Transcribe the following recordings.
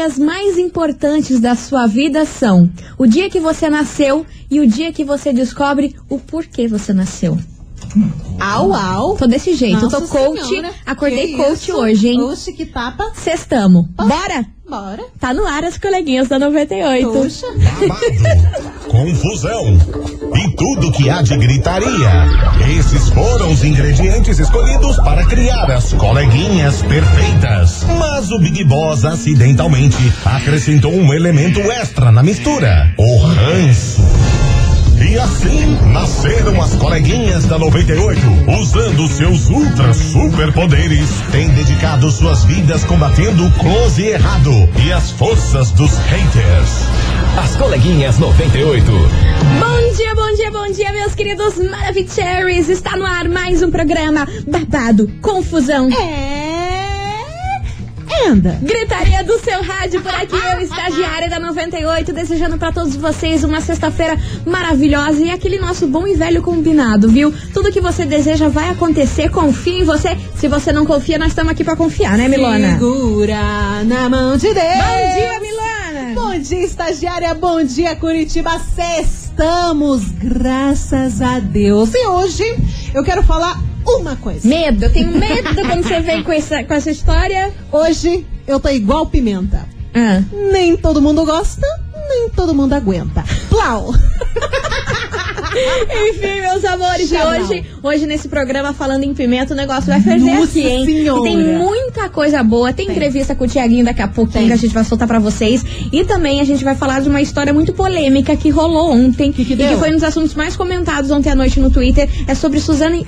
dias mais importantes da sua vida são o dia que você nasceu e o dia que você descobre o porquê você nasceu. Au, au. Tô desse jeito, Nossa tô coach, Senhora, acordei que coach isso? hoje, hein? Oxe, que tapa. Sextamo. Bora? Bora. Tá no ar as coleguinhas da 98. Puxa. Babado, confusão e tudo que há de gritaria. Esses foram os ingredientes escolhidos para criar as coleguinhas perfeitas. Mas o Big Boss acidentalmente acrescentou um elemento extra na mistura: o ranço. E assim nasceram as coleguinhas da 98, usando seus ultra superpoderes, têm dedicado suas vidas combatendo o close e errado e as forças dos haters. As coleguinhas 98. Bom dia, bom dia, bom dia, meus queridos Maravicheries. Está no ar mais um programa babado, confusão. É. Anda. Gritaria do seu rádio por aqui, eu, estagiária da 98, desejando pra todos vocês uma sexta-feira maravilhosa e aquele nosso bom e velho combinado, viu? Tudo que você deseja vai acontecer, confia em você. Se você não confia, nós estamos aqui pra confiar, né, Milona? Segura na mão de Deus. Bom dia, Milona! Bom dia, estagiária. Bom dia, Curitiba. Sextamos, graças a Deus. E hoje eu quero falar uma coisa. Medo, eu tenho medo quando você vem com essa, com essa história. Hoje eu tô igual pimenta. Ah. Nem todo mundo gosta, nem todo mundo aguenta. Plau! Enfim, meus amores, hoje, hoje nesse programa falando em pimenta, o negócio vai ferver Nossa aqui, hein? Senhora. E tem muita coisa boa. Tem, entrevista com o Tiaguinho daqui a pouquinho Tem. que a gente vai soltar pra vocês. E também a gente vai falar de uma história muito polêmica que rolou ontem. Que que e que foi um dos assuntos mais comentados ontem à noite no Twitter. É sobre Suzane.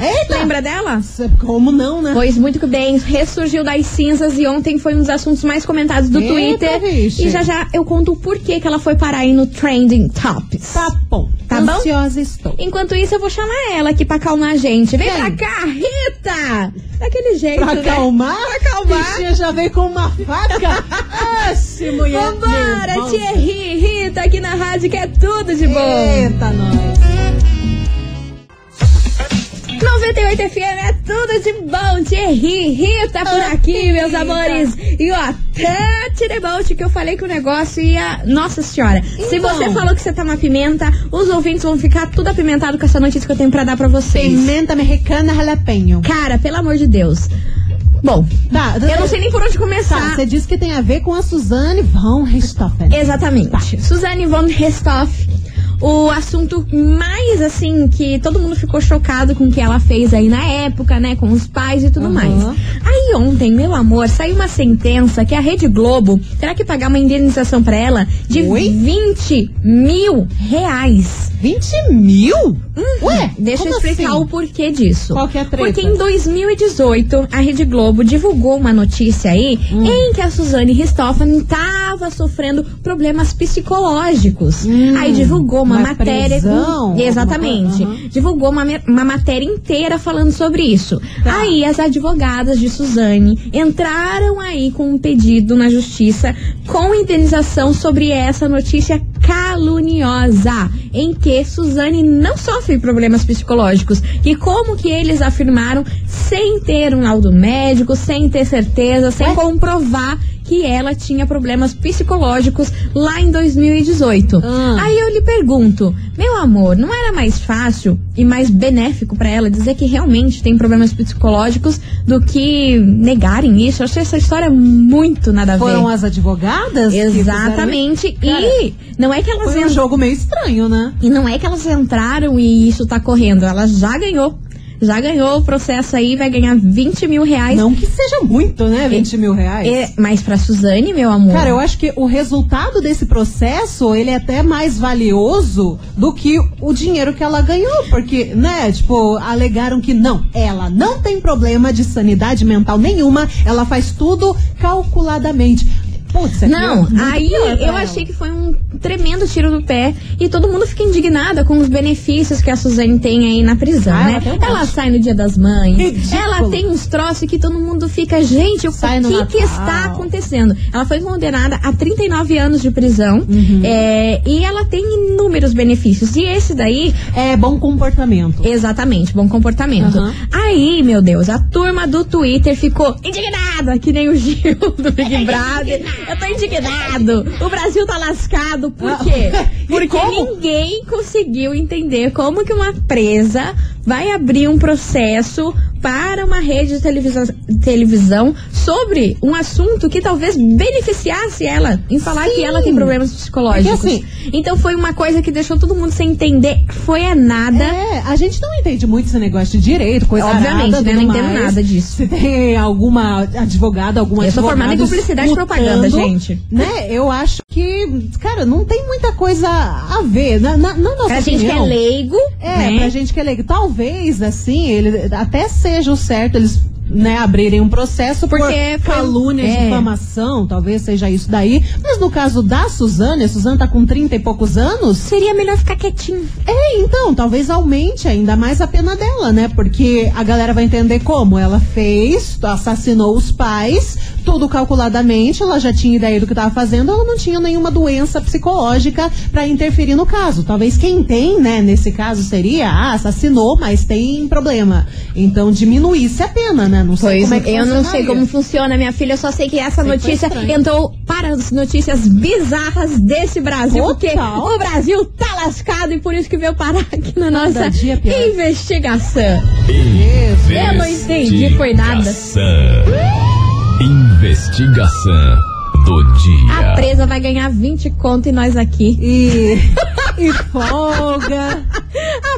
Eita! Lembra dela? Como não, né? Pois muito que bem, ressurgiu das cinzas e ontem foi um dos assuntos mais comentados do Eita, Twitter. vixe. E já já eu conto o porquê que ela foi parar aí no Trending Tops. Tá bom. Tá bom? Ansiosa estou. Enquanto isso, eu vou chamar ela aqui pra acalmar a gente. Vem Quem? pra cá, Rita! Daquele jeito, Pra né? acalmar? Pra acalmar. Bichinha já veio com uma faca. Oxe, mulher. Vambora. Thierry, Rita, aqui na rádio, que é tudo de bom. Eita, nós. 98 FM é tudo de bom. Thierry, Rita por aqui, Rita. meus amores. E ó, Tati Debolt, que eu falei que o negócio ia. Nossa senhora, se Então. você falou que você tá uma pimenta, os ouvintes vão ficar tudo apimentado com essa notícia que eu tenho pra dar pra vocês. Pimenta mexicana jalapeno. Cara, pelo amor de Deus. Bom, Tá, eu não sei nem por onde começar. Tá, você disse que tem a ver com a Suzane von Richthofen. Exatamente. Suzane von Richthofen. O assunto mais, assim, que todo mundo ficou chocado com o que ela fez aí na época, né? Com os pais e tudo Aham. mais. Aí ontem, meu amor, saiu uma sentença que a Rede Globo terá que pagar uma indenização pra ela de Oi? 20 mil reais. 20 mil? Ué, Deixa eu explicar assim? o porquê disso. Qual que é a treta? Porque em 2018, a Rede Globo divulgou uma notícia aí Hum. em que a Suzane Richthofen estava sofrendo problemas psicológicos. Hum, aí divulgou uma, uma matéria. prisão, Exatamente. Divulgou uma, uma matéria inteira falando sobre isso. Tá. Aí as advogadas de Suzane entraram aí com um pedido na justiça com indenização sobre essa notícia caluniosa, em que Suzane não sofre problemas psicológicos. E como que eles afirmaram, sem ter um laudo médico, sem ter certeza, sem Ué? comprovar que ela tinha problemas psicológicos lá em 2018. Ah. Aí eu lhe pergunto, meu amor, não era mais fácil e mais benéfico pra ela dizer que realmente tem problemas psicológicos do que negarem isso? Eu achei essa história muito nada a ver. Foram as advogadas? que fizeram Exatamente. Cara, e não é que elas Foi um jogo meio estranho, né? e não é que elas entraram e isso tá correndo. Ela já ganhou. Já ganhou o processo aí, vai ganhar 20 mil reais. Não que seja muito, né? 20 mil reais. É, mas pra Suzane, meu amor. Cara, eu acho que o resultado desse processo, ele é até mais valioso do que o dinheiro que ela ganhou. Porque, né, tipo, alegaram que não, ela não tem problema de sanidade mental nenhuma, ela faz tudo calculadamente. Putz, é Não, pior, muito aí pior eu ela. achei que foi um tremendo tiro do pé e todo mundo fica indignada com os benefícios que a Suzane tem aí na prisão, Ah, né? ela Ela sai no Dia das Mães, Ridículo. ela tem uns troços que todo mundo fica, gente, o que, que está acontecendo? Ela foi condenada a 39 anos de prisão Uhum. é, e ela tem inúmeros benefícios. E esse daí É bom comportamento. Exatamente, bom comportamento. Aham. Aí, meu Deus, a turma do Twitter ficou indignada, que nem o Gil do Big Brother. Eu tô indignado. O Brasil tá lascado. Por Ah, quê? e Porque como? ninguém conseguiu entender como que uma presa vai abrir um processo para uma rede de televisão, televisão sobre um assunto que talvez beneficiasse ela em falar Sim. que ela tem problemas psicológicos. Porque, assim, então foi uma coisa que deixou todo mundo sem entender. Foi a nada. É, a gente não entende muito esse negócio de direito, coisa Obviamente, arada, né? Não entendo mais. nada disso. Se tem alguma advogada, alguma Eu sou formada em publicidade e propaganda, gente. Né? Eu acho que, cara, não tem muita coisa a ver. Na, na, na nossa Pra gente que é opinião, leigo, É, né? pra gente que é leigo. Talvez, assim, ele até seja o certo eles né, abrirem um processo Porque por calúnia, é. difamação, talvez seja isso daí. Mas no caso da Suzane, a Suzane tá com 30 e poucos anos, Seria melhor ficar quietinho. é, então, talvez aumente ainda mais a pena dela, né? Porque a galera vai entender como ela fez, assassinou os pais, tudo calculadamente, ela já tinha ideia do que estava fazendo, ela não tinha nenhuma doença psicológica pra interferir no caso. Talvez quem tem, né, nesse caso seria, ah, assassinou, mas tem problema. Então diminuísse a pena, né? Não sei Pois como é que eu não sei como funciona, minha filha. Eu só sei que essa Sei notícia entrou para as notícias bizarras desse Brasil. Porque Total. o Brasil tá lascado e por isso que veio parar aqui na Cada nossa dia pior. investigação. Isso. Eu não entendi, foi nada. Investigação. Investigação do A dia. presa vai ganhar 20 conto e nós aqui. E, e folga.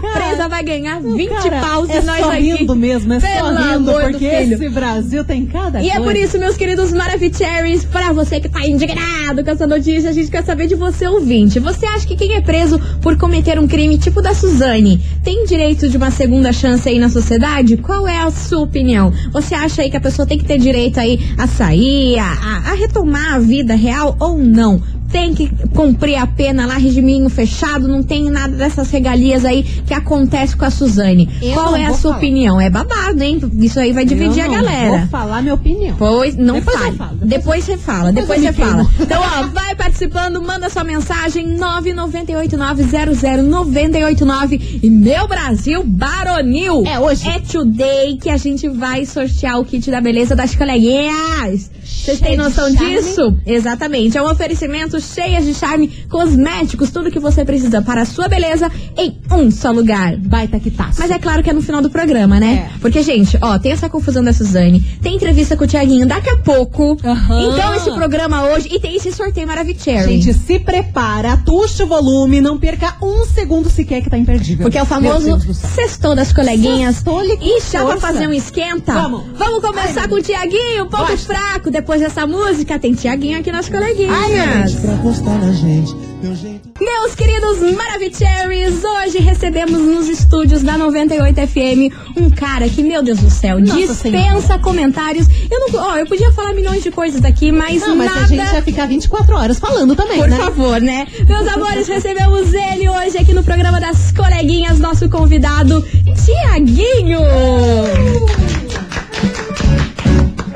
A presa vai ganhar 20 Cara, paus é e nós só aqui. rindo mesmo, é só rindo, porque esse Brasil tem cada E é coisa. por isso, meus queridos Maravicheries, pra você que tá indignado com essa notícia, a gente quer saber de você, ouvinte. Você acha que quem é preso por cometer um crime tipo da Suzane tem direito de uma segunda chance aí na sociedade? Qual é a sua opinião? Você acha aí que a pessoa tem que ter direito aí a sair, a- a retomar a vida real ou não? Tem que cumprir a pena lá, regiminho fechado, não tem nada dessas regalias aí que acontece com a Suzane. Eu Qual é a sua falar. opinião? É babado, hein? Isso aí vai dividir Eu a galera. Vou falar minha opinião. Pois, não Depois fale. falo, Depois você fala, depois Depois você fala. Então, ó, vai participando, manda sua mensagem 998900989 e meu Brasil Baronil. É hoje. É today que a gente vai sortear o kit da beleza das coleguinhas. Vocês têm noção disso? Exatamente. É um oferecimento cheio de charme, cosméticos, tudo que você precisa para a sua beleza em um só lugar. Baita que tá. Mas é claro que é no final do programa, né? É. Porque, gente, ó, tem essa confusão da Suzane, tem entrevista com o Tiaguinho daqui a pouco. Aham. Então, esse programa hoje. E tem esse sorteio Maravicherry. Gente, se prepara, tuxa o volume, não perca um segundo sequer que tá imperdível. Porque é o famoso sextou das coleguinhas. Sextou-lhe com E já pra fazer um esquenta? Vamos. Vamos começar Ai, com o Tiaguinho, ponto Gosto. fraco. Depois dessa música, tem Tiaguinho aqui nas coleguinhas. Ai, meu Deus. Pra gostar da gente, meu jeito. Meus queridos Maravicheries, hoje recebemos nos estúdios da 98 FM um cara que, meu Deus do céu, Nossa dispensa Senhora. comentários. Eu não, ó, eu podia falar milhões de coisas aqui, mas Não, mas nada. a gente vai ficar 24 horas falando também, Por né? favor, né? Meus amores, recebemos ele hoje aqui no programa das coleguinhas, nosso convidado, Tiaguinho.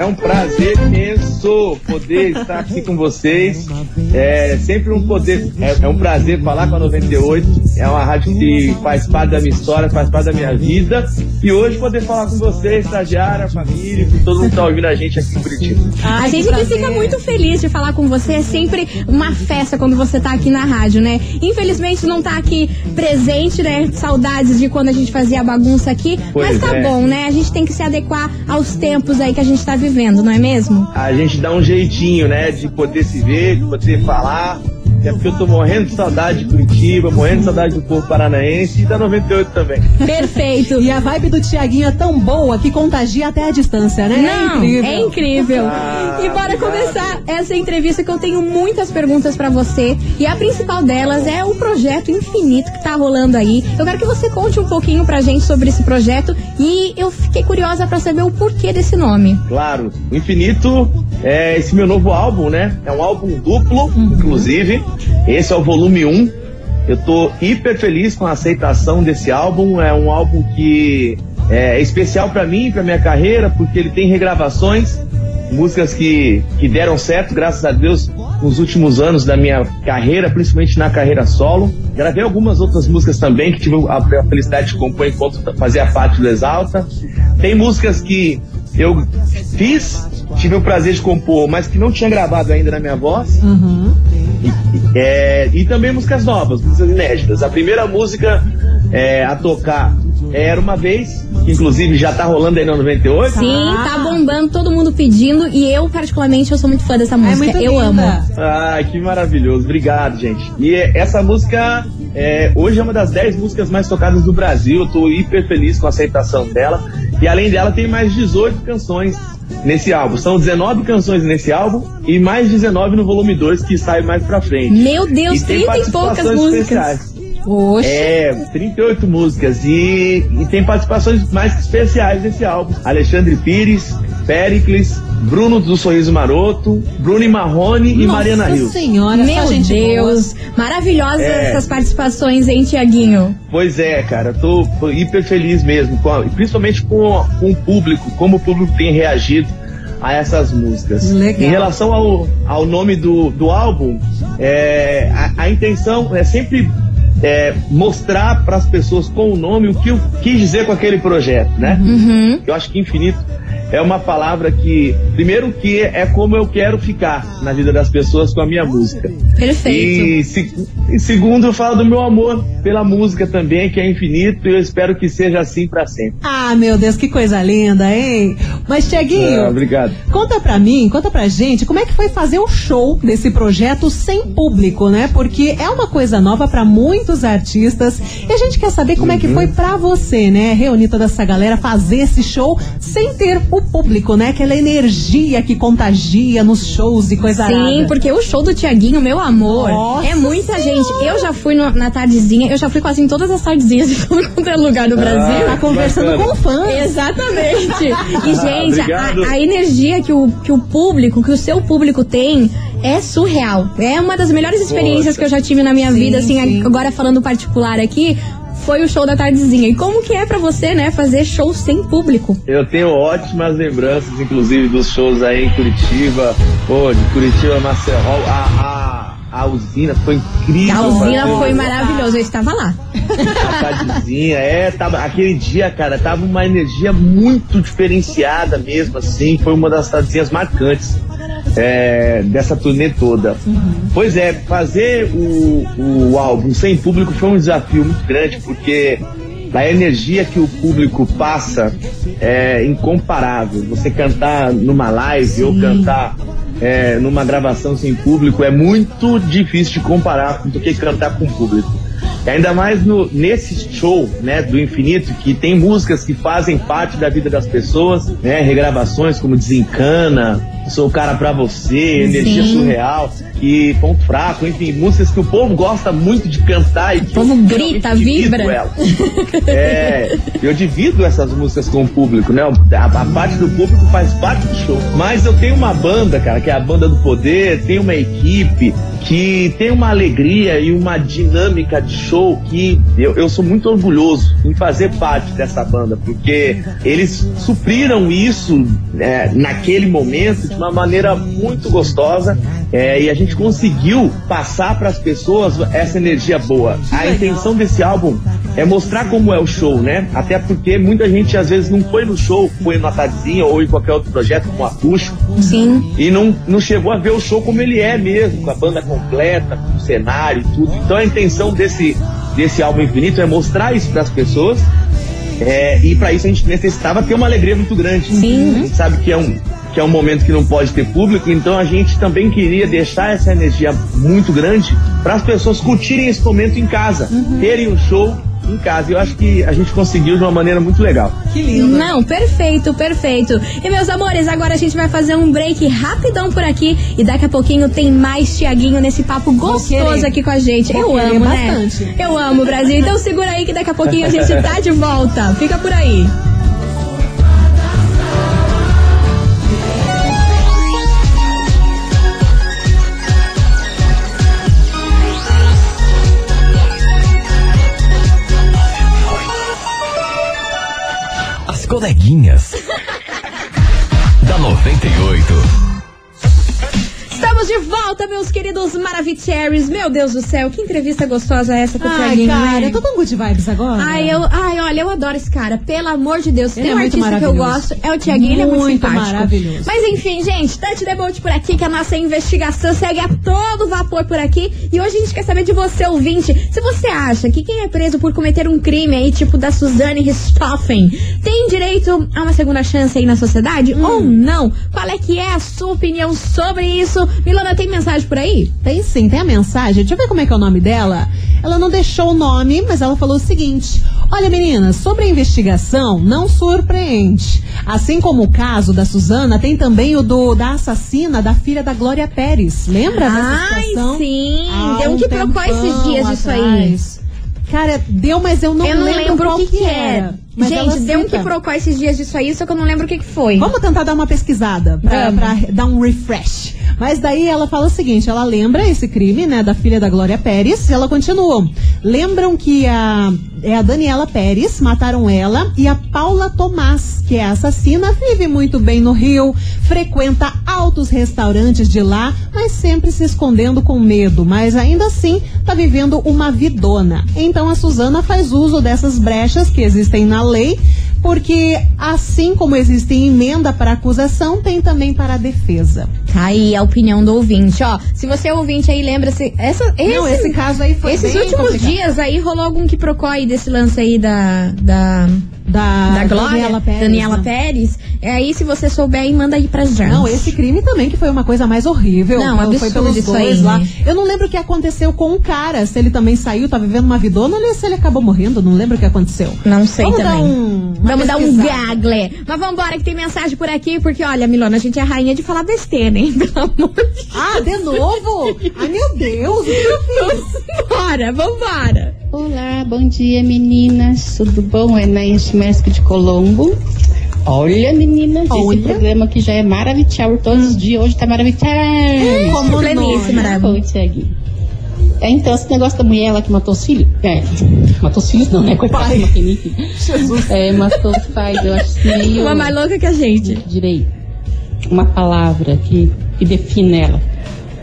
É um prazer imenso poder estar aqui com vocês. É sempre um poder, é, é um prazer falar com a 98. É uma rádio que faz parte da minha história, faz parte da minha vida. E hoje poder falar com vocês, estagiária, família, com todo mundo que tá ouvindo a gente aqui em Curitiba. a Ai, gente que fica muito feliz de falar com você. É sempre uma festa quando você tá aqui na rádio, né? Infelizmente não tá aqui presente, né? Saudades de quando a gente fazia a bagunça aqui. Pois mas tá é. bom, né? A gente tem que se adequar aos tempos aí que a gente tá vivendo, não é mesmo? A gente dá um jeitinho, né, de poder se ver, de poder falar. É porque eu tô morrendo de saudade de Curitiba, morrendo de saudade do povo paranaense e da 98 também. Perfeito. E a vibe do Tiaguinho é tão boa que contagia até a distância, né? Não, é incrível. é incrível. Ah, e bora obrigado. começar essa entrevista que eu tenho muitas perguntas pra você. E a principal delas é o projeto infinito que tá rolando aí. Eu quero que você conte um pouquinho pra gente sobre esse projeto. E eu fiquei curiosa pra saber o porquê desse nome. Claro, o Infinito é esse meu novo álbum, né? É um álbum duplo, inclusive. Esse é o volume 1. Eu tô hiper feliz com a aceitação desse álbum. É um álbum que é especial para mim, para minha carreira, porque ele tem regravações, músicas que, que deram certo, graças a Deus, nos últimos anos da minha carreira, principalmente na carreira solo. Gravei algumas outras músicas também que tive a, a felicidade de compor enquanto fazia parte do Exalta. Tem músicas que eu fiz, tive o prazer de compor, mas que não tinha gravado ainda na minha voz. Uhum. E, é, e também músicas novas, músicas inéditas. A primeira música é, a tocar era uma vez, que inclusive já tá rolando aí no 98. Sim, tá bombando, todo mundo pedindo. E eu, particularmente, eu sou muito fã dessa música. muito eu linda. amo. Ah, que maravilhoso. Obrigado, gente. E é, essa música é, hoje é uma das 10 músicas mais tocadas do Brasil. Eu tô hiper feliz com a aceitação dela. E além dela, tem mais 18 canções nesse álbum. São 19 canções nesse álbum e mais 19 no volume 2 que sai mais pra frente. Meu Deus, E tem 30 e poucas músicas. especiais. Oxe. É, 38 músicas e, e tem participações mais especiais nesse álbum. Alexandre Pires, Pericles, Bruno do Sorriso Maroto, Bruno e Marrone e Nossa Mariana Rios. senhora, só Meu gente Deus. Maravilhosas É. essas participações, hein, Tiaguinho? Pois é, cara, tô, tô hiper feliz mesmo, com a- principalmente com, com o público, como o público tem reagido a essas músicas. Legal. Em relação ao, ao nome do, do álbum, é, a, a intenção é sempre é, mostrar para as pessoas com o nome o que eu quis dizer com aquele projeto, né? Uhum. Eu acho que infinito é uma palavra que, primeiro, que é como eu quero ficar na vida das pessoas com a minha música. Perfeito. E, se- e segundo, eu falo do meu amor pela música também, que é infinito, e eu espero que seja assim pra sempre. Ah, meu Deus, que coisa linda, hein? Mas, Tiaguinho, Ah, obrigado. Conta pra mim, conta pra gente, como é que foi fazer o show desse projeto sem público, né? Porque é uma coisa nova pra muitos artistas e a gente quer saber como é que foi pra você, né? Reunir toda essa galera, fazer esse show sem ter o público, né? Aquela energia que contagia nos shows e coisa Sim, arada. porque o show do Tiaguinho, meu amor, Nossa é muita Senhora. gente. Eu já fui no- na tardezinha, eu já fui quase em todas as tardezinhas de todo quanto é lugar do Brasil. Tá conversando bacana. com fãs. Exatamente. E, gente, a, a energia que o, que o público, que o seu público tem, é surreal. É uma das melhores experiências Poxa. que eu já tive na minha Sim, vida, assim, sim. agora falando particular aqui. Foi o show da tardezinha. E como que é pra você, né, fazer show sem público? Eu tenho ótimas lembranças, inclusive, dos shows aí em Curitiba, pô, de Curitiba, Maceió, a, a, a usina foi incrível. A usina foi maravilhosa, eu estava lá. A tardezinha, é, tava, aquele dia, cara, tava uma energia muito diferenciada mesmo, assim, foi uma das tardezinhas marcantes é, dessa turnê toda. Pois é, fazer o, o álbum sem público foi um desafio muito grande, porque a energia que o público passa é incomparável. Você cantar numa live ou cantar é, numa gravação sem público é muito difícil de comparar do que cantar com público. E ainda mais no, nesse show né, do Infinito, que tem músicas que fazem parte da vida das pessoas, né, regravações como Desencana, Sou o Cara Pra Você, Energia Sim. Surreal, e Ponto Fraco, enfim, músicas que o povo gosta muito de cantar e que povo eu grita, vibra. É, eu divido essas músicas com o público, né? A, a parte do público faz parte do show. Mas eu tenho uma banda, cara, que é a Banda do Poder, tem uma equipe que tem uma alegria e uma dinâmica de show que eu, eu sou muito orgulhoso em fazer parte dessa banda, porque eles supriram isso é, naquele momento de uma maneira muito gostosa é, e a gente conseguiu passar para as pessoas essa energia boa. A intenção desse álbum é mostrar como é o show, né? Até porque muita gente às vezes não foi no show, foi na tardezinha ou em qualquer outro projeto como acústico Sim. e não, não chegou a ver o show como ele é mesmo, com a banda completa, com o cenário e tudo. Então a intenção desse, desse álbum infinito é mostrar isso para as pessoas. é, e para isso a gente necessitava ter uma alegria muito grande. Sim. A gente sabe que é um que é um momento que não pode ter público, então a gente também queria deixar essa energia muito grande para as pessoas curtirem esse momento em casa, terem o show em casa. Eu acho que a gente conseguiu de uma maneira muito legal. Que lindo. Não, perfeito, perfeito. E meus amores, agora a gente vai fazer um break rapidão por aqui e daqui a pouquinho tem mais Tiaguinho nesse papo gostoso aqui com a gente. Vou Eu amo, né? bastante. Eu amo, Brasil. Então segura aí que daqui a pouquinho a gente tá de volta. Fica por aí. Coleguinhas. da 98. Estamos de volta, meus queridos Maravicheries. Meu Deus do céu, que entrevista gostosa essa com o Thiaguinho, cara, né? eu tô tão good vibes agora. Ai, eu, ai, olha, eu adoro esse cara. Pelo amor de Deus. Ele Tem é um artista que eu gosto, é o Tiaguinho, ele é muito simpático. maravilhoso. Mas enfim, gente, Tante Debolt por aqui, que a nossa investigação segue a todo vapor por aqui. E hoje a gente quer saber de você, ouvinte, se você acha que quem é preso por cometer um crime aí, tipo da Suzane Richthofen, tem direito a uma segunda chance aí na sociedade Hum. ou não? Qual é que é a sua opinião sobre isso? Milana, tem mensagem por aí? Tem sim, tem a mensagem. Deixa eu ver como é que é o nome dela. Ela não deixou o nome, mas ela falou o seguinte: Olha, meninas, sobre a investigação, não surpreende. Assim como o caso da Suzana, tem também o do da assassina da filha da Glória Pérez. Lembra dessa Ai, situação? sim. Há Deu um que procurou esses dias disso aí. atrás. Cara, deu, mas eu não eu não lembro, lembro o que, que é. era. Mas Gente, deu um que procurou esses dias disso aí, só que eu não lembro o que, que foi. Vamos tentar dar uma pesquisada pra, pra dar um refresh. Mas daí ela fala o seguinte: ela lembra esse crime, né, da filha da Glória Pérez, e ela continua. Lembram que a, é a Daniela Pérez, mataram ela, e a Paula Tomás, que é assassina, vive muito bem no Rio, frequenta altos restaurantes de lá, mas sempre se escondendo com medo. Mas ainda assim, tá vivendo uma vidona. Então a Suzana faz uso dessas brechas que existem na lei porque assim como existe emenda para acusação, tem também para a defesa. Tá aí a opinião do ouvinte, ó. Se você é ouvinte aí, lembra-se. Essa, esse, Não, esse caso aí foi esses últimos complicado. dias aí rolou algum que aí desse lance aí da. da da, da Glória, Daniela Pérez. Daniela né? Pérez. É aí, se você souber aí, manda aí pra gente. Não, esse crime também que foi uma coisa mais horrível. Não, foi absurdo pelos isso dois aí, lá. né? Eu não lembro o que aconteceu com o cara, se ele também saiu, tá vivendo uma vidona, ou se ele acabou morrendo, não lembro o que aconteceu. Não sei Vamos também. Dar um, Vamos dar um gagle. Mas vambora que tem mensagem por aqui, porque olha, Milona, a gente é rainha de falar besteira, hein? Pelo amor de Deus. Ah, de novo? Ai, meu Deus, o que eu fiz? Vambora, vambora. Olá, bom dia meninas, tudo bom? É Naís Mestre de Colombo. Olha, meninas, Olha. esse programa que já é maravilhoso todos os dias, hoje tá maravilhoso. Como Pleníssima, nós. né? Oi, Tiaguinho. É, então, esse negócio da mulher lá que matou os filhos. É, matou os filhos não, né? Coitado, não tem. Jesus. É, matou os pais, eu acho meio... Uma mais louca que a gente. direi, uma palavra que, que define ela.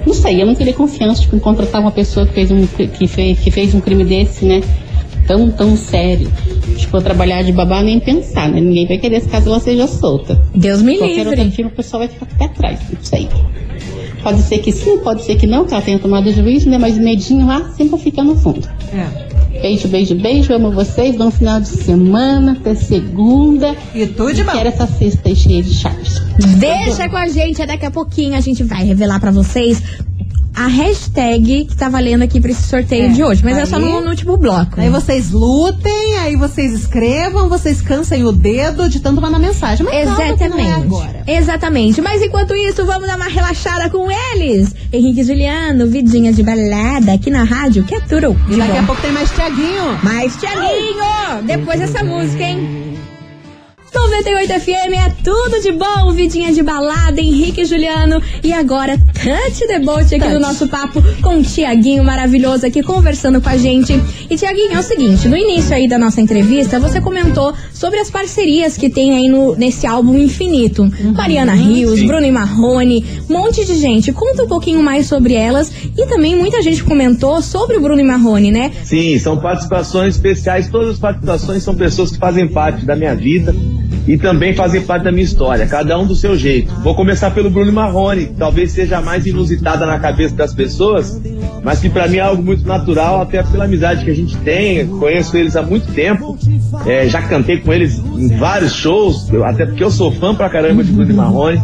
Não sei, eu não teria confiança tipo, em contratar uma pessoa que fez um, que fez, que fez um crime desse, né? Tão, tão sério. Tipo, trabalhar de babá nem pensar, né? Ninguém vai querer caso ela seja solta. Deus me Qualquer livre. firma, o pessoal vai ficar pé atrás, não sei. Pode ser que sim, pode ser que não, que ela tenha tomado juízo, né? Mas o medinho lá sempre fica no fundo. É. Beijo, beijo, beijo. Amo vocês. Bom final de semana, até segunda. E tudo de bom. Quero essa cesta aí cheia de chaves. Deixa com a gente, daqui a pouquinho a gente vai revelar pra vocês a hashtag que tá valendo aqui pra esse sorteio É, de hoje. Mas é aí- só no, no último bloco. Aí vocês lutem, aí vocês escrevam, vocês cansem o dedo de tanto mandar mensagem. Mas não Exatamente. é agora. Exatamente. Mas enquanto isso, vamos dar uma relaxada com eles. Henrique e Juliano, vidinha de balada aqui na rádio, que é tudo. E daqui bom. a pouco tem mais Tiaguinho. Mais Tiaguinho! Depois dessa música, hein? 98 FM é tudo de bom, vidinha de balada, Henrique e Juliano. E agora, Touch the Boat aqui Touch. no nosso papo com o Tiaguinho maravilhoso aqui conversando com a gente. E Tiaguinho, é o seguinte, no início aí da nossa entrevista, você comentou sobre as parcerias que tem aí no, nesse álbum Infinito. Mariana Rios, Sim. Bruno e Marrone, um monte de gente. Conta um pouquinho mais sobre elas. E também muita gente comentou sobre o Bruno e Marrone, né? Sim, são participações especiais. Todas as participações são pessoas que fazem parte da minha vida e também fazem parte da minha história, cada um do seu jeito. Vou começar pelo Bruno Marrone, talvez seja a mais inusitada na cabeça das pessoas, mas que pra mim é algo muito natural, até pela amizade que a gente tem. Conheço eles há muito tempo, é, já cantei com eles em vários shows, até porque eu sou fã pra caramba de Bruno Marrone.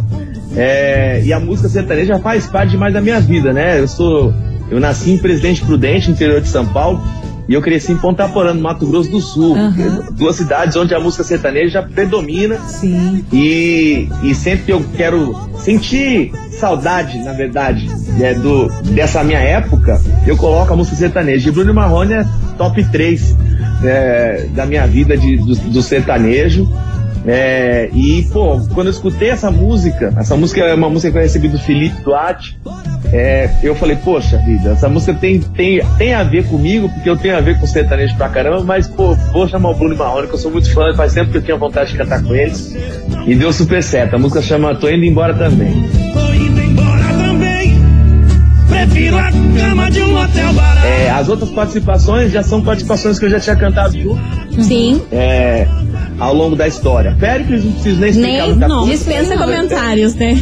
É, e a música sertaneja faz parte demais da minha vida, né? Eu sou. Eu nasci em Presidente Prudente, interior de São Paulo, e eu cresci em Ponta Porã, no Mato Grosso do Sul. Aham. Duas cidades onde a música sertaneja predomina. Sim. E, e sempre que eu quero sentir saudade, na verdade, né, do, dessa minha época, eu coloco a música sertaneja. E Bruno Marrone é top 3 né, da minha vida de, do, do sertanejo. É, e, pô, quando eu escutei essa música, essa música é uma música que eu recebi do Felipe Duarte, é, eu falei, poxa vida, essa música tem, tem, tem a ver comigo, porque eu tenho a ver com sertanejo pra caramba, mas, pô, vou chamar o Bruno Marrone, que eu sou muito fã, faz tempo que eu tinha vontade de cantar com eles, e deu super certo. A música chama Tô Indo Embora Também. Tô indo embora também. Prefiro a cama de um hotel barato. É, as outras participações já são participações que eu já tinha cantado junto, Sim. é, ao longo da história. Péricles, não preciso nem explicar Nem não, dispensa comentários, né?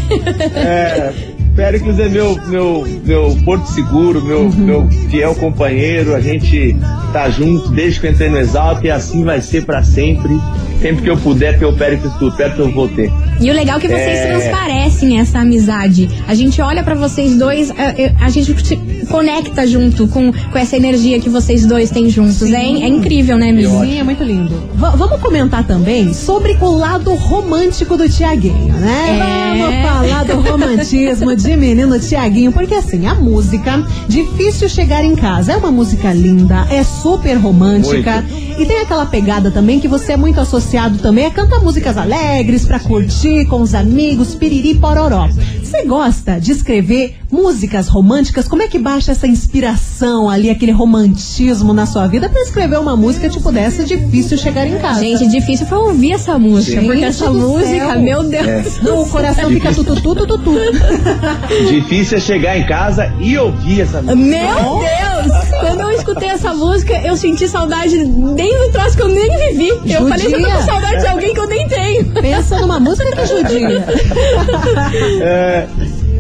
É, Péricles é meu, meu, meu porto seguro, meu, Uhum. meu fiel companheiro. A gente tá junto desde que eu entrei no Exalta e assim vai ser pra sempre. Sempre que eu puder ter o Péricles por perto, eu vou ter. E o legal é que vocês É. transparecem essa amizade. A gente olha pra vocês dois, a, é, a gente se conecta junto com, com essa energia que vocês dois têm juntos. É, é incrível, né, amigo? Sim, é muito lindo. Va- vamos comentar também sobre o lado romântico do Tiaguinho, né? É. Vamos falar do romantismo de menino Tiaguinho, porque assim, a música Difícil Chegar em Casa é uma música linda, é super romântica. E tem aquela pegada também que você é muito associado também a cantar músicas alegres pra curtir com os amigos, piriri pororó. Você gosta de escrever músicas românticas? Como é que baixa essa inspiração ali, aquele romantismo na sua vida pra escrever uma música tipo dessa difícil chegar em casa? Gente, difícil foi ouvir essa música, Gente porque essa música, céu. meu Deus. Não, o coração fica tututu, tututu. Difícil é chegar em casa e ouvir essa música. Meu Deus! Quando eu escutei essa música, eu senti saudade nem do troço que eu nem vivi. Eu falei que eu tô com Judia. saudade de alguém que eu nem tenho. Pensa numa música que judia. É,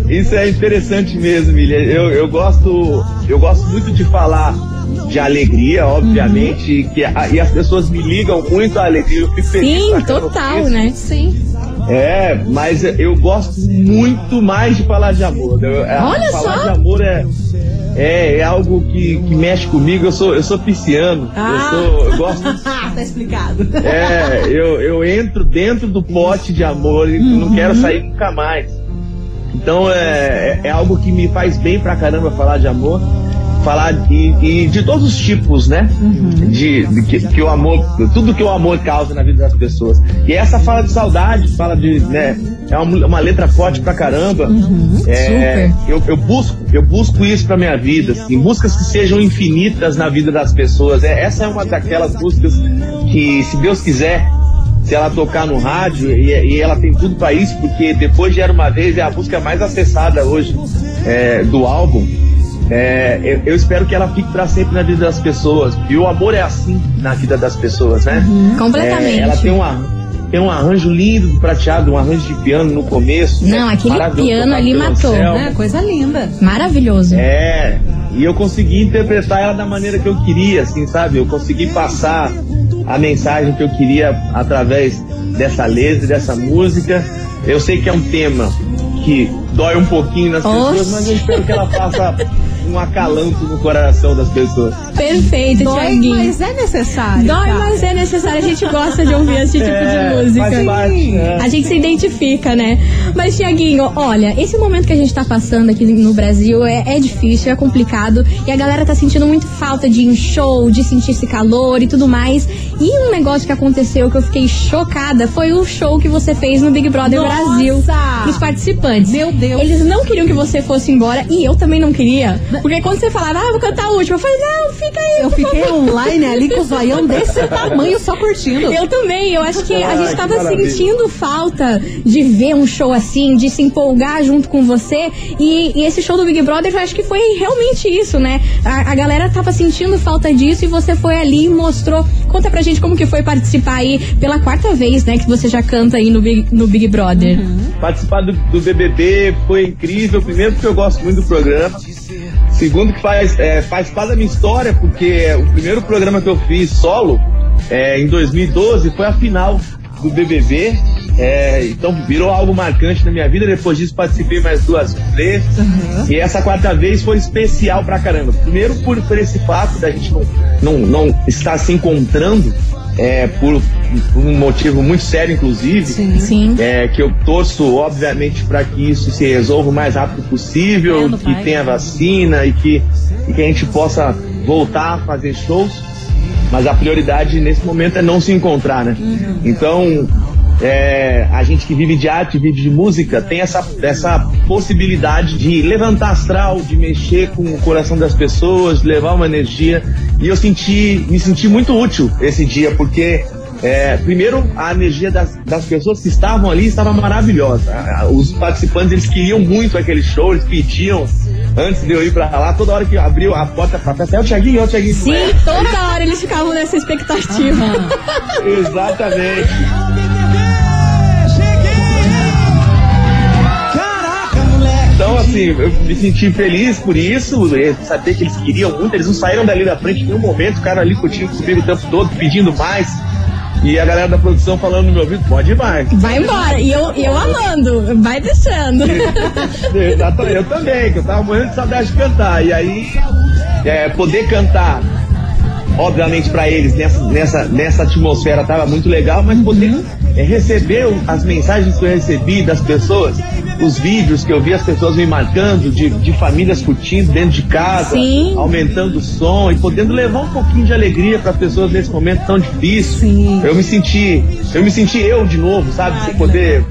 isso é interessante mesmo, Milha. Eu, eu gosto, eu gosto muito de falar de alegria, obviamente, que a- e as pessoas me ligam muito à alegria. Eu fico feliz Sim, total, isso. né? Sim. É, mas eu gosto muito mais de falar de amor. Eu- é, Olha falar só! de amor é, é, é algo que, que mexe comigo. Eu sou, eu sou pisciano. Ah. Eu, sou, eu gosto. Ah, tá explicado. É, eu, eu entro dentro do pote de amor e não quero sair nunca mais. Então é, é, é algo que me faz bem pra caramba falar de amor. Falar de, e de todos os tipos, né? De, de que, que o amor, tudo que o amor causa na vida das pessoas. E essa fala de saudade, fala de, né? É uma, uma letra forte pra caramba. É, eu, eu busco, eu busco isso pra minha vida, assim, músicas que sejam infinitas na vida das pessoas. É, essa é uma daquelas músicas que, se Deus quiser, se ela tocar no rádio e, e ela tem tudo pra isso, porque depois de Era Uma Vez é a música mais acessada hoje é, do álbum. É, eu, eu espero que ela fique pra sempre na vida das pessoas. E o amor é assim na vida das pessoas, né? Completamente. É, ela tem, uma, tem um arranjo lindo do prateado, um arranjo de piano no começo. Não, né? aquele piano ali matou, né? Coisa linda. Maravilhoso. É, e eu consegui interpretar ela da maneira que eu queria, assim, sabe? Eu consegui passar a mensagem que eu queria através dessa letra, dessa música. Eu sei que é um tema que dói um pouquinho nas pessoas, mas eu espero que ela faça um acalanto no coração das pessoas. Perfeito, Dói, Tiaguinho. mas é necessário. Dói, cara. mas é necessário. A gente gosta de ouvir esse tipo É, de música. faz parte, né? A gente se identifica, né? Mas, Tiaguinho, olha, esse momento que a gente tá passando aqui no Brasil é, é difícil, é complicado. E a galera tá sentindo muito falta de ir em show, de sentir esse calor e tudo mais. E um negócio que aconteceu que eu fiquei chocada foi o show que você fez no Big Brother Nossa! Brasil. Pros participantes. Meu Deus. Eles não queriam que você fosse embora e eu também não queria. Porque quando você falava, ah, vou cantar a última, eu falei, não, fica aí. Eu fiquei favor. online ali com o zoião desse tamanho só curtindo. Eu também, eu acho que a gente tava sentindo falta de ver um show assim, de se empolgar junto com você. E, e esse show do Big Brother, eu acho que foi realmente isso, né? A, a galera tava sentindo falta disso e você foi ali e mostrou. Conta pra gente como que foi participar aí pela quarta vez, né? Que você já canta aí no Big, no Big Brother. Participar do, do BBB foi incrível. Primeiro, porque eu gosto muito do programa. Segundo, que faz, é, faz parte da minha história, porque o primeiro programa que eu fiz solo, é, em 2012, foi a final do BBB. É, então virou algo marcante na minha vida. Depois disso, participei mais duas vezes. E essa quarta vez foi especial pra caramba. Primeiro, por, por esse fato da gente não, não, não estar se encontrando, é, por, por um motivo muito sério, inclusive. Sim. É, que eu torço, obviamente, para que isso se resolva o mais rápido possível, É, que pai. tenha vacina e que, e que a gente possa voltar a fazer shows. Mas a prioridade nesse momento é não se encontrar, né? Então, é, a gente que vive de arte, vive de música, tem essa, essa possibilidade de levantar astral, de mexer com o coração das pessoas, de levar uma energia. E eu senti, me senti muito útil esse dia, porque é, primeiro, a energia das, das pessoas que estavam ali estava maravilhosa. Os participantes eles queriam muito aquele show, eles pediam antes de eu ir pra lá, toda hora que abriu a porta pra festa, é o Thiaguinho, é o Thiaguinho. Sim, toda hora eles ficavam nessa expectativa. Exatamente. Então, assim, eu me senti feliz por isso, saber que eles queriam muito, eles não saíram dali da frente em nenhum momento, ficaram ali curtindo comigo o tempo todo, pedindo mais. E a galera da produção falando no meu ouvido, pode ir mais. Vai embora. E eu, eu amando. Vai deixando. Eu também, que eu tava morrendo de saudade de cantar. E aí, é, poder cantar, obviamente, pra eles nessa, nessa, nessa atmosfera tava muito legal, mas poder é, receber o- as mensagens que eu recebi das pessoas, os vídeos que eu vi as pessoas me marcando, de, de famílias curtindo dentro de casa, Sim. aumentando o som e podendo levar um pouquinho de alegria para pessoas nesse momento tão difícil. Sim. Eu me senti, eu me senti eu de novo, sabe? Sem poder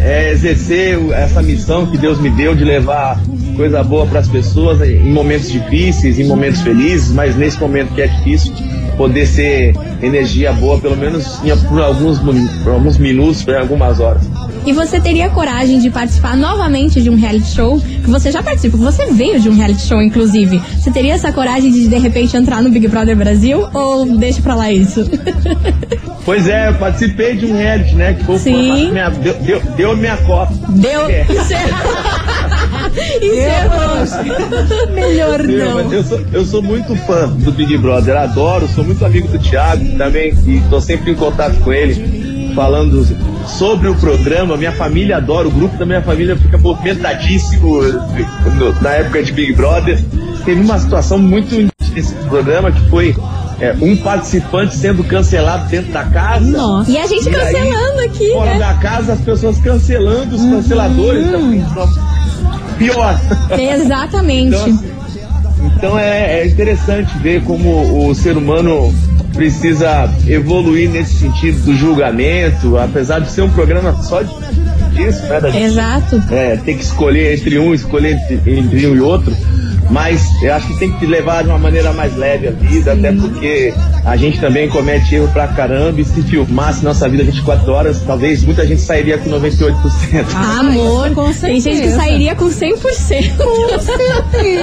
é, exercer essa missão que Deus me deu de levar coisa boa para as pessoas em momentos difíceis, em momentos felizes, mas nesse momento que é difícil, poder ser energia boa, pelo menos em, por, alguns, por alguns minutos, por algumas horas. E você teria coragem de participar novamente de um reality show? Que você já participou, você veio de um reality show, inclusive. Você teria essa coragem de de repente entrar no Big Brother Brasil? Ou deixa pra lá isso? Pois é, eu participei de um reality, né? Que foi Sim. minha, deu, deu, deu minha cota. Deu. É. Encerrou. Melhor Eu, mas não. eu, sou, eu sou muito fã do Big Brother, adoro, sou muito amigo do Thiago também, e tô sempre em contato com ele, falando sobre o programa. Minha família adora, o grupo da minha família fica movimentadíssimo na época de Big Brother. Teve uma situação muito nesse programa que foi é, um participante sendo cancelado dentro da casa. Nossa. E a gente E aí, cancelando aqui, Fora né? da casa, as pessoas cancelando os canceladores. Então, pior. Exatamente. Então, assim, então é, é interessante ver como o ser humano precisa evoluir nesse sentido do julgamento, apesar de ser um programa só de- disso, né? Da gente, Exato. é, ter que escolher entre um, escolher entre, entre um e outro. Mas eu acho que tem que levar de uma maneira mais leve a vida, até porque a gente também comete erro pra caramba e se filmasse nossa vida 24 horas, talvez muita gente sairia com 98%. Amor, com tem gente que certeza. sairia com 100%.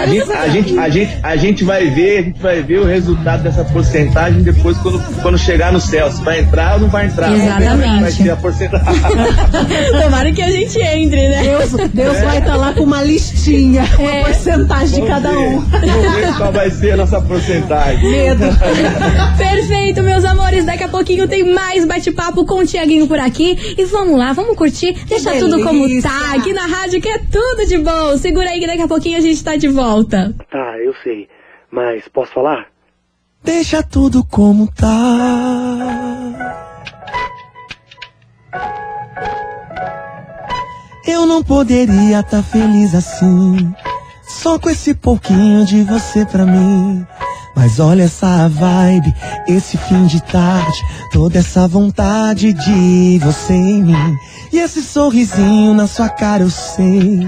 A gente, a, gente, a, gente, a gente vai ver, a gente vai ver o resultado dessa porcentagem depois quando, quando chegar no céu. Se vai entrar ou não vai entrar. Exatamente. Vai ser a porcentagem. Tomara que a gente entre, né? Deus, Deus vai estar lá com uma listinha, uma É. porcentagem de Vamos cada um. Vamos ver qual vai ser a nossa porcentagem. Medo. Perfeito, meus amores. Daqui a pouquinho tem mais bate-papo com o Tiaguinho por aqui. E vamos lá, vamos curtir. Deixa Que tudo como delícia. tá aqui na rádio, que é tudo de bom. Segura aí que daqui a pouquinho a gente tá de volta. Tá, eu sei. Mas posso falar? Deixa tudo como tá. Eu não poderia estar feliz assim, só com esse pouquinho de você pra mim. Mas olha essa vibe, esse fim de tarde, toda essa vontade de você em mim. E esse sorrisinho na sua cara eu sei.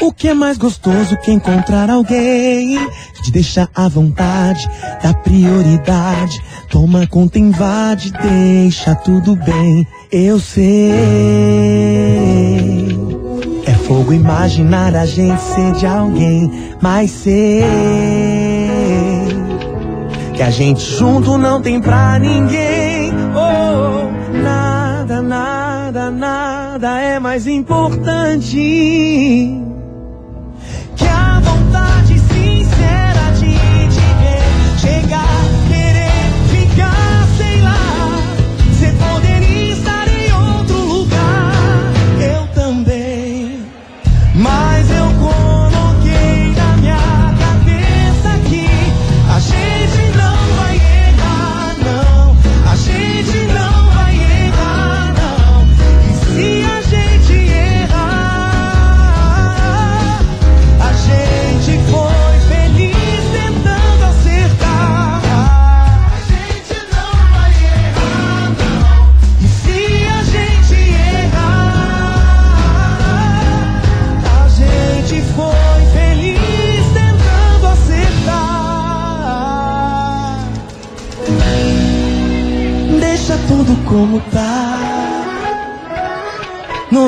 O que é mais gostoso que encontrar alguém que te deixa à vontade, dá prioridade, toma conta, invade, deixa tudo bem. Eu sei. Fogo imaginar a gente ser de alguém, mas sei que a gente junto não tem pra ninguém. Oh, nada, nada, nada é mais importante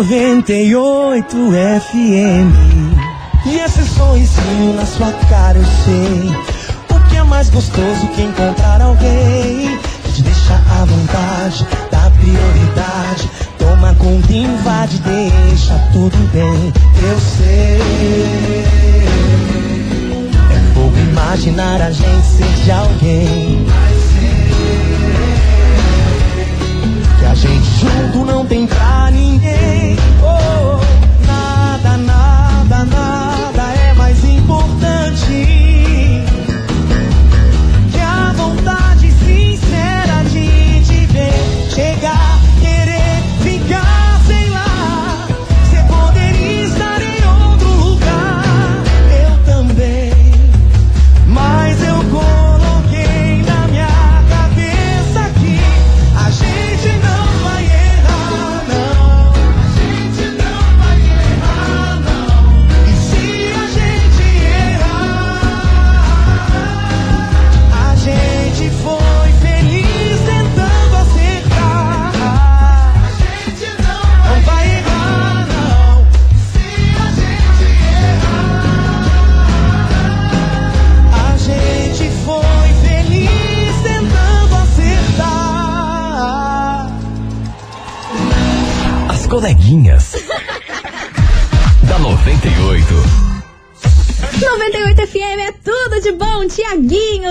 98 FM. E esse sorrisinho na sua cara eu sei. O que é mais gostoso que encontrar alguém que te deixa à vontade, dá prioridade. Toma conta, invade, deixa tudo bem. Eu sei. É pouco imaginar a gente ser de alguém. Junto não tem pra ninguém. Oh,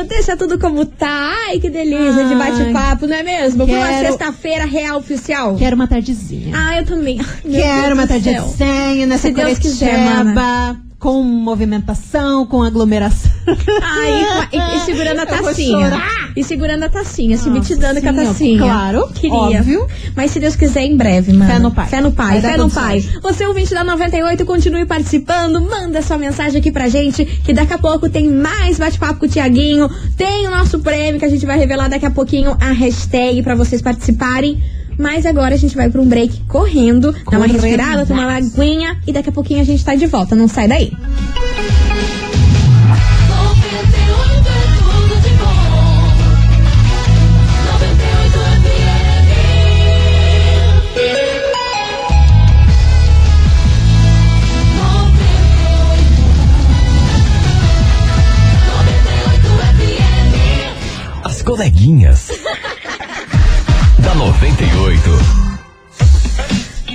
deixa tudo como tá. Ai, que delícia de Ai. bate-papo, não é mesmo? Por uma Quero- sexta-feira real oficial. Quero uma tardezinha. Ah, eu também. Meu Quero Deus uma tardezinha nessa Se Deus quiser, Curitiba, com movimentação, com aglomeração. Ai, e, e segurando a tacinha. E segurando a tacinha, se me Nossa te dando com a tacinha. claro, Queria. óbvio. Mas se Deus quiser, em breve, mano. Fé no pai. Fé no pai, Vai fé no pai. Você, ouvinte da 98, continue participando. Manda sua mensagem aqui pra gente, que daqui a pouco tem mais bate-papo com o Tiaguinho. Tem o nosso prêmio, que a gente vai revelar daqui a pouquinho a hashtag pra vocês participarem. Mas agora a gente vai pra um break correndo, dar uma Correndo. respirada, tomar uma aguinha e daqui a pouquinho a gente tá de volta. Não sai daí. Coleguinhas. da 98.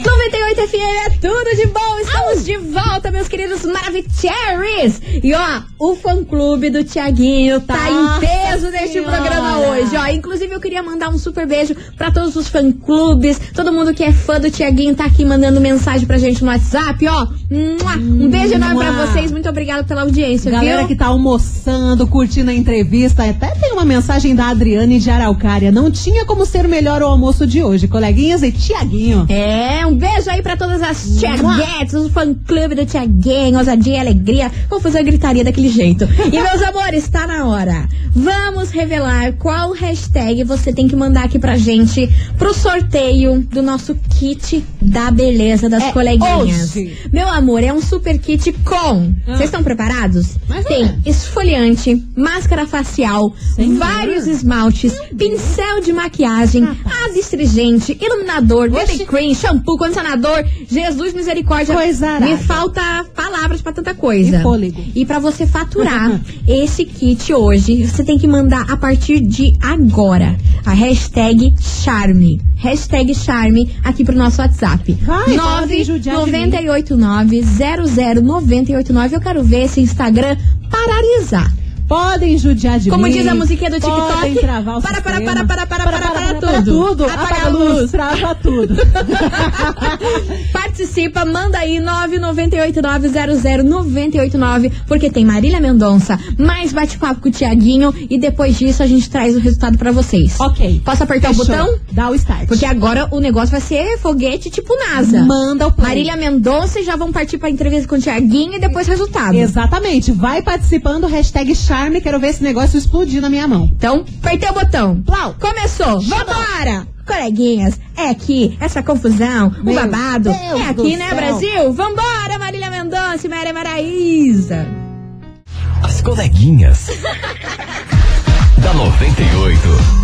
98 FM é tudo de bom. Estamos de volta, meus queridos Maravicheries. E ó, o fã clube do Tiaguinho tá Nossa em peso neste Senhora. programa hoje, ó. Inclusive eu queria mandar um super beijo pra todos os fã clubes, todo mundo que é fã do Tiaguinho tá aqui mandando mensagem pra gente no WhatsApp, ó. Um beijo enorme pra vocês. Muito obrigada pela audiência, Galera viu? que tá almoçando, curtindo a entrevista, até tem uma mensagem da Adriane de Araucária. Não tinha como ser melhor o almoço de hoje, coleguinhas e Tiaguinho. É, um beijo aí pra todas as Tiaguetes, o fã clube do Tiaguinho, ousadia e alegria. Vou fazer a gritaria daquele jeito. E meus amores, tá na hora. Vamos revelar qual hashtag você tem que mandar aqui pra gente pro sorteio do nosso kit da beleza das É coleguinhas. hoje. Meu amor, é um super kit com. Vocês estão preparados? Mas tem é. esfoliante, máscara facial, Senhor. vários esmaltes, pincel de maquiagem, astringente, iluminador, BB cream, shampoo, condicionador. Jesus misericórdia. Coisa. Me falta palavras pra tanta coisa. E fôlego. E pra você faturar esse kit hoje, você tem que mandar a partir de agora a hashtag Charme. Hashtag Charme aqui pro nosso WhatsApp. Vai, podem judiar de mim. 998900989. Eu quero ver esse Instagram paralisar. Podem judiar de Como mim. diz a musiquinha do TikTok, Podem travar o para, para, sistema. para, para, para, para, para tudo. tudo. Apaga a luz. luz, trava tudo. Participa, manda aí 998900989, porque tem Marília Mendonça, mais bate-papo com o Tiaguinho e depois disso a gente traz o resultado pra vocês. ok. Posso apertar Fechou. o botão? Dá o start. Porque agora o negócio vai ser foguete tipo NASA. Manda o play. Marília Mendonça e já vão partir pra entrevista com o Tiaguinho e depois resultado. Exatamente. Vai participando, hashtag charme. Quero ver esse negócio explodir na minha mão. Então, apertei o botão. Plau. Começou. Vambora! Coleguinhas, é aqui, essa confusão, o Meu babado. Deus é aqui, né, céu. Brasil? Vambora, Marília Mendonça e Maria Maraísa. As coleguinhas. da 98.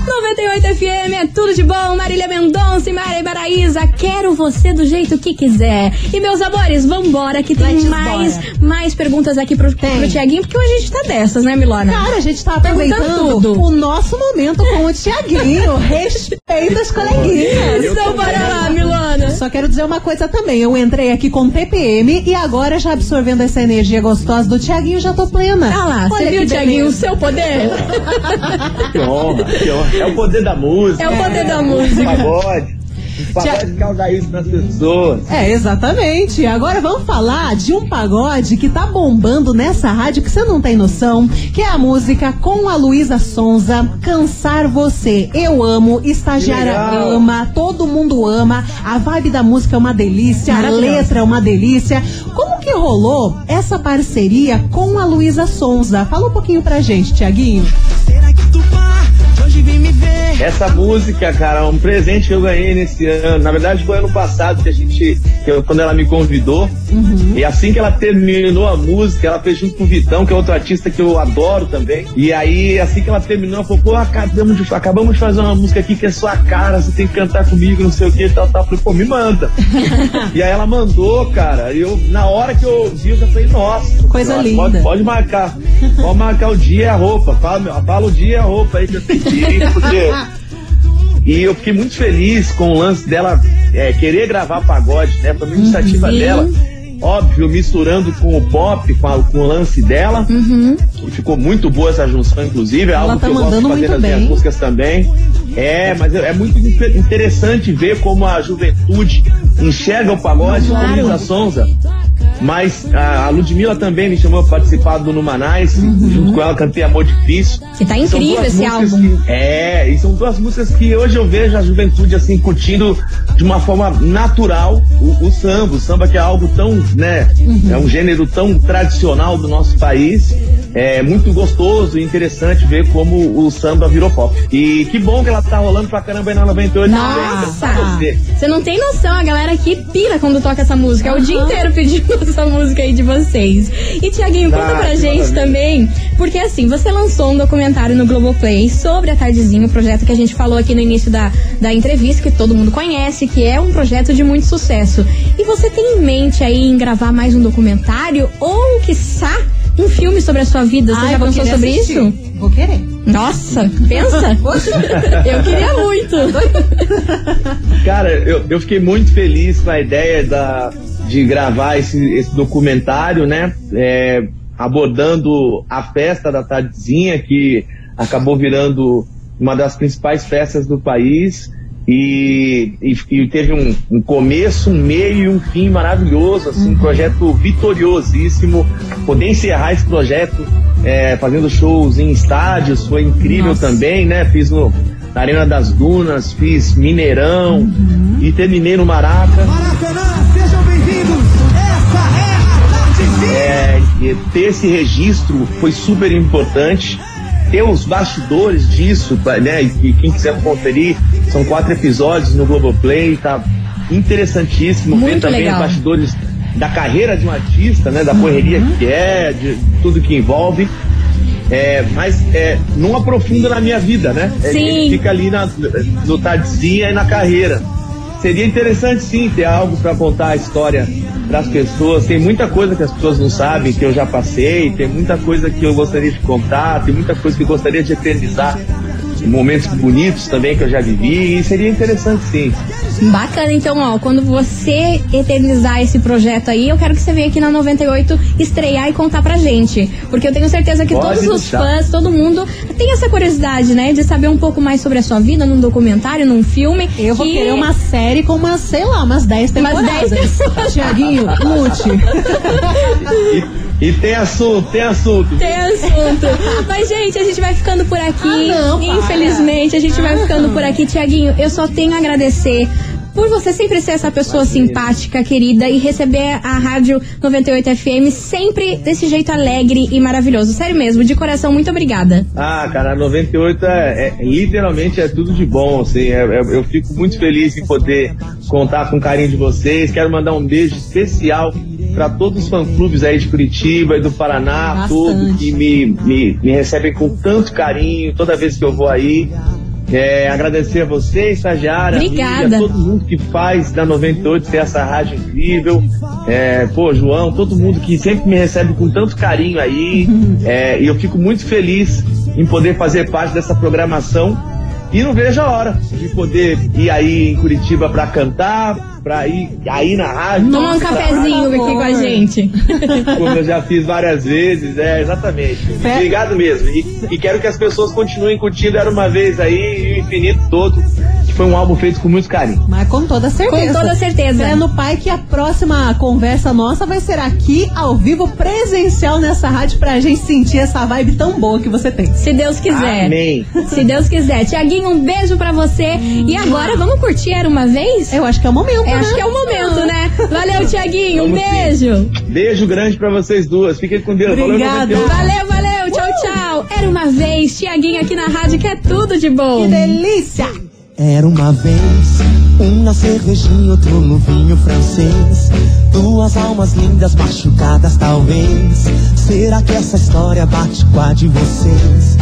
98 FM é tudo de bom, Marília Mendonça e Maria Baraísa. Quero você do jeito que quiser. E meus amores, vambora que tem Let's mais, bora. mais perguntas aqui pro, Tem. pro Tiaguinho, porque hoje a gente tá dessas, né, Milona? Cara, a gente tá Perguntando aproveitando tudo. o nosso momento com o Tiaguinho. Respeita as coleguinhas. então bora lá, Milona. Só quero dizer uma coisa também. Eu entrei aqui com TPM e agora, já absorvendo essa energia gostosa do Tiaguinho, já tô plena. Ah lá, você Olha viu, que Tiaguinho, o seu poder? Que honra, que honra. É o poder da música. É o poder da O música. pagode. O pagode causa isso nas pessoas. É, exatamente. Agora vamos falar de um pagode que tá bombando nessa rádio que você não tem noção, que é a música com a Luísa Sonza, Cansar Você. Eu amo, estagiária ama, todo mundo ama, a vibe da música é uma delícia, a letra é uma delícia. Como que rolou essa parceria com a Luísa Sonza? Fala um pouquinho pra gente, Tiaguinho. Essa música, cara, é um presente que eu ganhei nesse ano. Na verdade, foi ano passado que a gente. Que eu, quando ela me convidou. E assim que ela terminou a música, ela fez junto com o Vitão, que é outro artista que eu adoro também. E aí, assim que ela terminou, ela falou, pô, acabamos de, acabamos de fazer uma música aqui que é sua cara, você tem que cantar comigo, não sei o que e tal, tal. Eu falei, pô, me manda. e aí ela mandou, cara. E eu, na hora que eu ouvi, eu já falei, nossa. Coisa linda. Pode, pode marcar. Pode marcar o dia e a roupa. Fala, fala o dia e a roupa aí que eu pedi, porque. E eu fiquei muito feliz com o lance dela é, querer gravar pagode, né? Foi uma iniciativa Sim. dela. Óbvio, misturando com o pop, com, a- com o lance dela. Uhum. Ficou muito boa essa junção, inclusive. É algo tá que eu gosto de fazer nas minhas bem. músicas também. É, mas é é muito inter- interessante ver como a juventude enxerga o pagode com Claro. Luísa Sonza. Mas a, a Ludmilla também me chamou para participar do Numanais. Junto com ela cantei Amor Difícil. Que tá incrível esse álbum. que- é, e são duas músicas que hoje eu vejo a juventude assim curtindo de uma forma natural o, o samba. O samba que é algo tão, né, é um gênero tão tradicional do nosso país. É muito gostoso e interessante ver como o samba virou pop. E que bom que ela tá rolando pra caramba aí na 98 também. Nossa! Pra você. Você não tem noção, a galera aqui pira quando toca essa música. É o dia inteiro pedindo essa música aí de vocês. E, Tiaguinho, conta Ah, pra que gente maravilha. também, porque assim, você lançou um documentário no Globoplay sobre a Tardezinho, o projeto que a gente falou aqui no início da, da entrevista, que todo mundo conhece, que é um projeto de muito sucesso. E você tem em mente aí em gravar mais um documentário ou, quiçá, um filme sobre a sua vida? Você Ai, já pensou sobre assistir. isso? Vou querer. Nossa, pensa? Eu queria muito. Cara, eu, eu fiquei muito feliz com a ideia da, de gravar esse, esse documentário, né? É, abordando a festa da Tardezinha, que acabou virando uma das principais festas do país. E, e- e teve um, um começo, um meio e um fim maravilhoso, assim, um projeto vitoriosíssimo. Poder encerrar esse projeto é, fazendo shows em estádios foi incrível Nossa. também, né? Fiz no, na Arena das Dunas, fiz Mineirão e terminei no Maraca. Maracanã, sejam bem-vindos. Essa é a Tardezinha. É, e ter esse registro foi super importante. Ter os bastidores disso, né? E quem quiser conferir, são quatro episódios no Globoplay, tá interessantíssimo. Ver Muito também legal. os bastidores da carreira de um artista, né? Da correria que é, de tudo que envolve. É, mas é, não aprofunda na minha vida, né? É, Sim. ele fica ali na, no tardezinha e na carreira. Seria interessante sim ter algo para contar a história para as pessoas. Tem muita coisa que as pessoas não sabem que eu já passei, tem muita coisa que eu gostaria de contar, tem muita coisa que eu gostaria de eternizar. Momentos bonitos também que eu já vivi, e seria interessante sim. Bacana, então, ó, quando você eternizar esse projeto aí, eu quero que você venha aqui na 98 estrear e contar pra gente. Porque eu tenho certeza que Pode todos os deixar. fãs, todo mundo tem essa curiosidade, né? De saber um pouco mais sobre a sua vida num documentário, num filme. Eu vou que- querer uma série com umas, sei lá, umas 10 Umas temporadas. 10 pessoas. Tiaguinho, lute. E, tem assunto, tem assunto. Tem assunto. Mas, gente, a gente vai ficando por aqui. Ah, não, para. Infelizmente, a gente vai ficando por aqui. Tiaguinho, eu só tenho a agradecer por você sempre ser essa pessoa simpática, querida e receber a Rádio 98 FM sempre desse jeito alegre e maravilhoso. Sério mesmo, de coração, muito obrigada. Ah, cara, a 98 é, é- literalmente é tudo de bom, assim. é- é- eu fico muito feliz em poder contar com o carinho de vocês. Quero mandar um beijo especial para todos os fã-clubes aí de Curitiba e do Paraná, Bastante. todos que me, me, me recebem com tanto carinho toda vez que eu vou aí. É, agradecer a você, estagiária, Obrigada. amiga, todo mundo que faz da 98 ter essa rádio incrível. É, pô, João, todo mundo que sempre me recebe com tanto carinho aí. É, e eu fico muito feliz em poder fazer parte dessa programação. E não vejo a hora de poder ir aí em Curitiba pra cantar, pra ir aí na rádio. Tomar um cafezinho aqui com a gente. como eu já fiz várias vezes, é, exatamente. Obrigado mesmo. E, e quero que as pessoas continuem curtindo Era Uma Vez aí e o Infinito todo, que foi um álbum feito com muito carinho. Mas com toda certeza. Com toda certeza. Fé no pai que a próxima conversa nossa vai ser aqui, ao vivo, presencial nessa rádio, pra gente sentir essa vibe tão boa que você tem. Se Deus quiser. Amém. Se Deus quiser. Tiaguinho, um beijo pra você. E agora, vamos curtir Era Uma Vez? Eu acho que é o momento, É, né? acho que é o momento, né? Valeu, Tiaguinho. Um Vamos sim. beijo. Beijo grande pra vocês duas. Fiquem com Deus. Obrigada. Valeu, 98. Valeu, valeu. Tchau, tchau. Era uma vez, Tiaguinho aqui na rádio, que é tudo de bom. Que delícia! Era uma vez, um na cervejinha, outro no vinho francês. Duas almas lindas machucadas, talvez. Será que essa história bate com a de vocês?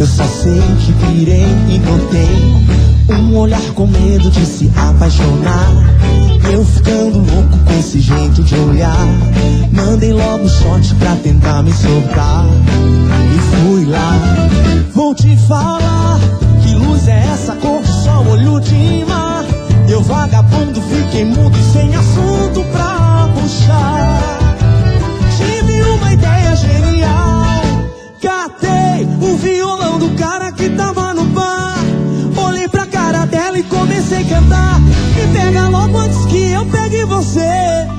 Eu só sei que virei e notei um olhar com medo de se apaixonar. Eu ficando louco com esse jeito de olhar. Mandei logo um shot pra tentar me soltar. E fui lá, vou te falar. Que luz é essa cor de sol, olho de mar? Eu vagabundo, fiquei mudo e sem assunto pra puxar. Tive uma ideia genial. Catei o violão do cara que tava no bar. Olhei pra cara dela e comecei a cantar. Me pega logo antes que eu pegue você.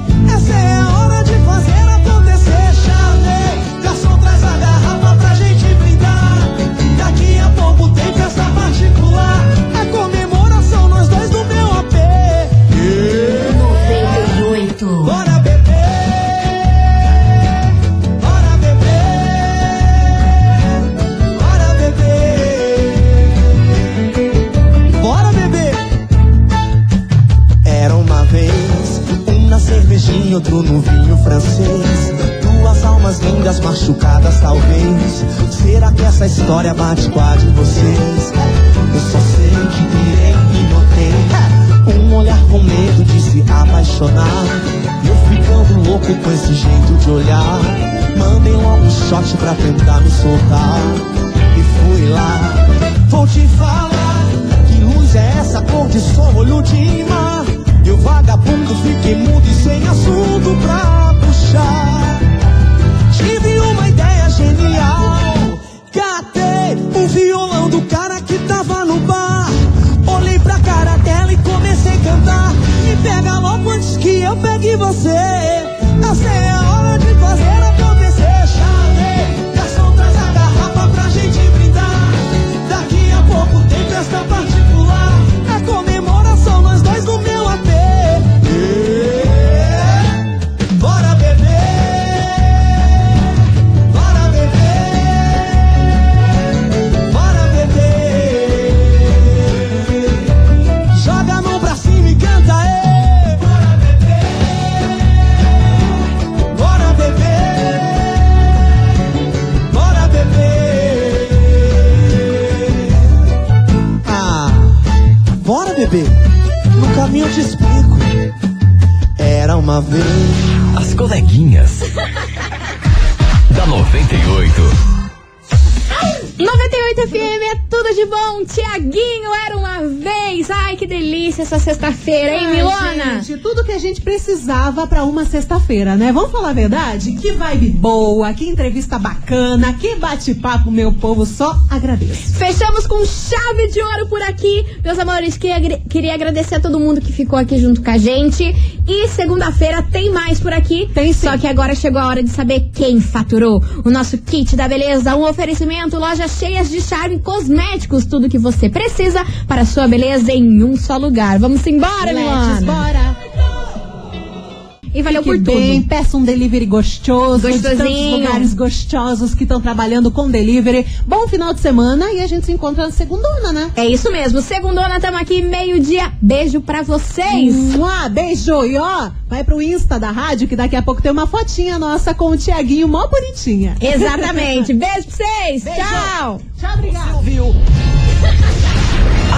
Outro no vinho francês. Duas almas lindas machucadas, talvez. Será que essa história bate com a de vocês? Eu só sei que virei e notei um olhar com medo de se apaixonar. Eu ficando louco com esse jeito de olhar. Mandei logo um shot pra tentar me soltar. E fui lá, vou te falar. Que luz é essa cor de sol, olho de mar? Eu vagabundo, fiquei mudo e sem assunto pra puxar. Tive uma ideia genial. Catei o violão do cara que tava no bar. Olhei pra cara dela e comecei a cantar. Me pega logo antes que eu pegue você. Essa é a hora de fazer acontecer. Chamei, garçom traz a garrafa pra gente brindar. Daqui a pouco tem festa particular. Eu te explico. Era uma vez. As coleguinhas. da 98. 98 FM é tudo de bom. Tiaguinho era uma vez. Ai, que delícia essa sexta-feira, hein, Milona? Gente, tudo que a gente precisava pra uma sexta-feira, né? Vamos falar a verdade? Que vibe boa, que entrevista bacana, que bate-papo, meu povo, só agradeço. Fechamos com chave de ouro por aqui. Meus amores, queria, agre- queria agradecer a todo mundo que ficou aqui junto com a gente. E segunda-feira tem mais por aqui. Tem sim. Só que agora chegou a hora de saber quem faturou. O nosso kit da beleza, um oferecimento, lojas cheias de charme cosméticos. Tudo que você precisa para a sua beleza. Em um só lugar. Vamos embora, Let's Luana. bora. E valeu Fique por tudo. bem, peça um delivery gostoso. De tantos Gostosinho. lugares gostosos que estão trabalhando com delivery. Bom final de semana e a gente se encontra na segundona, né? É isso mesmo. Segundona, tamo aqui, meio-dia. Beijo pra vocês. Mua, beijo! E ó, vai pro Insta da rádio que daqui a pouco tem uma fotinha nossa com o Tiaguinho mó bonitinha. Exatamente. Beijo pra vocês. Beijo. Tchau. Tchau, obrigada. Ouviu?